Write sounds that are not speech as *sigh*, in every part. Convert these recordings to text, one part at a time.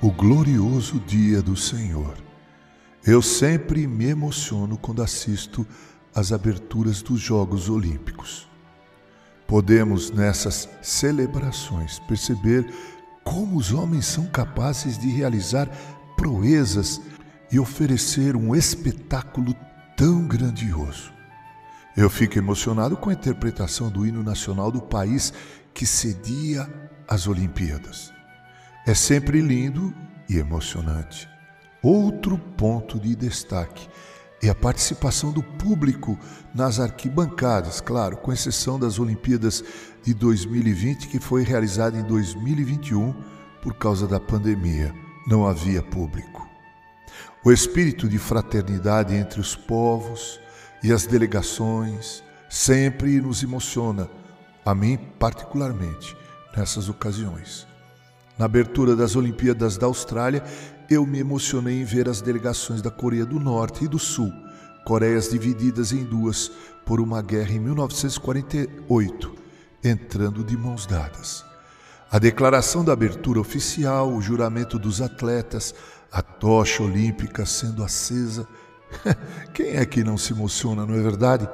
o glorioso dia do Senhor. Eu sempre me emociono quando assisto às aberturas dos Jogos Olímpicos. Podemos, nessas celebrações, perceber como os homens são capazes de realizar proezas e oferecer um espetáculo tão grandioso. Eu fico emocionado com a interpretação do hino nacional do país que cedia as Olimpíadas. É sempre lindo e emocionante. Outro ponto de destaque é a participação do público nas arquibancadas, claro, com exceção das Olimpíadas de 2020, que foi realizada em 2021 por causa da pandemia. Não havia público. O espírito de fraternidade entre os povos e as delegações sempre nos emociona, a mim particularmente, nessas ocasiões. Na abertura das Olimpíadas da Austrália, eu me emocionei em ver as delegações da Coreia do Norte e do Sul, Coreias divididas em duas por uma guerra em 1948, entrando de mãos dadas. A declaração da abertura oficial, o juramento dos atletas, a tocha olímpica sendo acesa. *laughs* Quem é que não se emociona, não é verdade?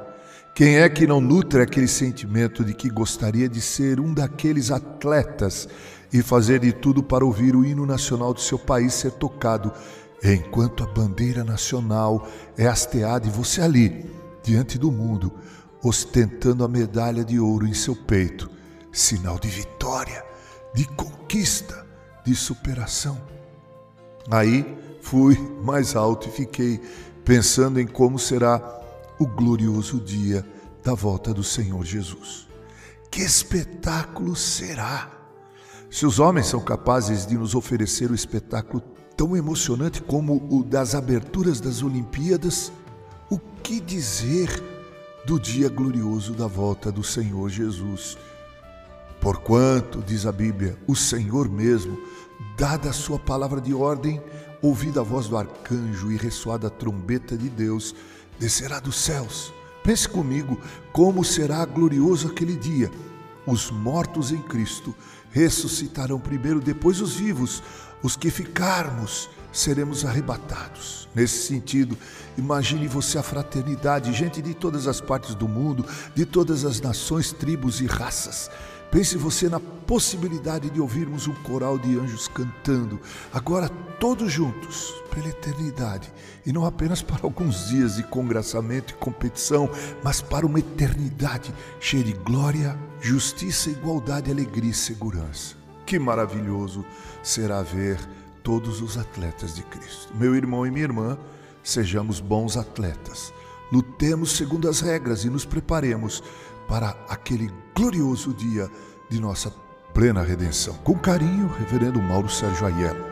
Quem é que não nutre aquele sentimento de que gostaria de ser um daqueles atletas e fazer de tudo para ouvir o hino nacional do seu país ser tocado, enquanto a bandeira nacional é hasteada e você ali, diante do mundo, ostentando a medalha de ouro em seu peito, sinal de vitória, de conquista, de superação. Aí fui mais alto e fiquei pensando em como será o glorioso dia da volta do Senhor Jesus. Que espetáculo será! Se os homens são capazes de nos oferecer o um espetáculo tão emocionante como o das aberturas das Olimpíadas, o que dizer do dia glorioso da volta do Senhor Jesus? Porquanto, diz a Bíblia, o Senhor mesmo, dada a sua palavra de ordem, ouvida a voz do arcanjo e ressoada a trombeta de Deus, descerá dos céus. Pense comigo como será glorioso aquele dia. Os mortos em Cristo ressuscitarão primeiro, depois os vivos. Os que ficarmos seremos arrebatados. Nesse sentido, imagine você a fraternidade, gente de todas as partes do mundo, de todas as nações, tribos e raças. Pense você na possibilidade de ouvirmos um coral de anjos cantando, agora todos juntos, pela eternidade, e não apenas *laughs* para alguns dias de congraçamento e competição, mas para uma eternidade cheia de glória, justiça, igualdade, alegria e segurança. Que maravilhoso será ver todos os atletas de Cristo. Meu irmão e minha irmã, sejamos bons atletas. Lutemos segundo as regras e nos preparemos para aquele glorioso dia de nossa plena redenção. Com carinho, Reverendo Mauro Sérgio Aiello.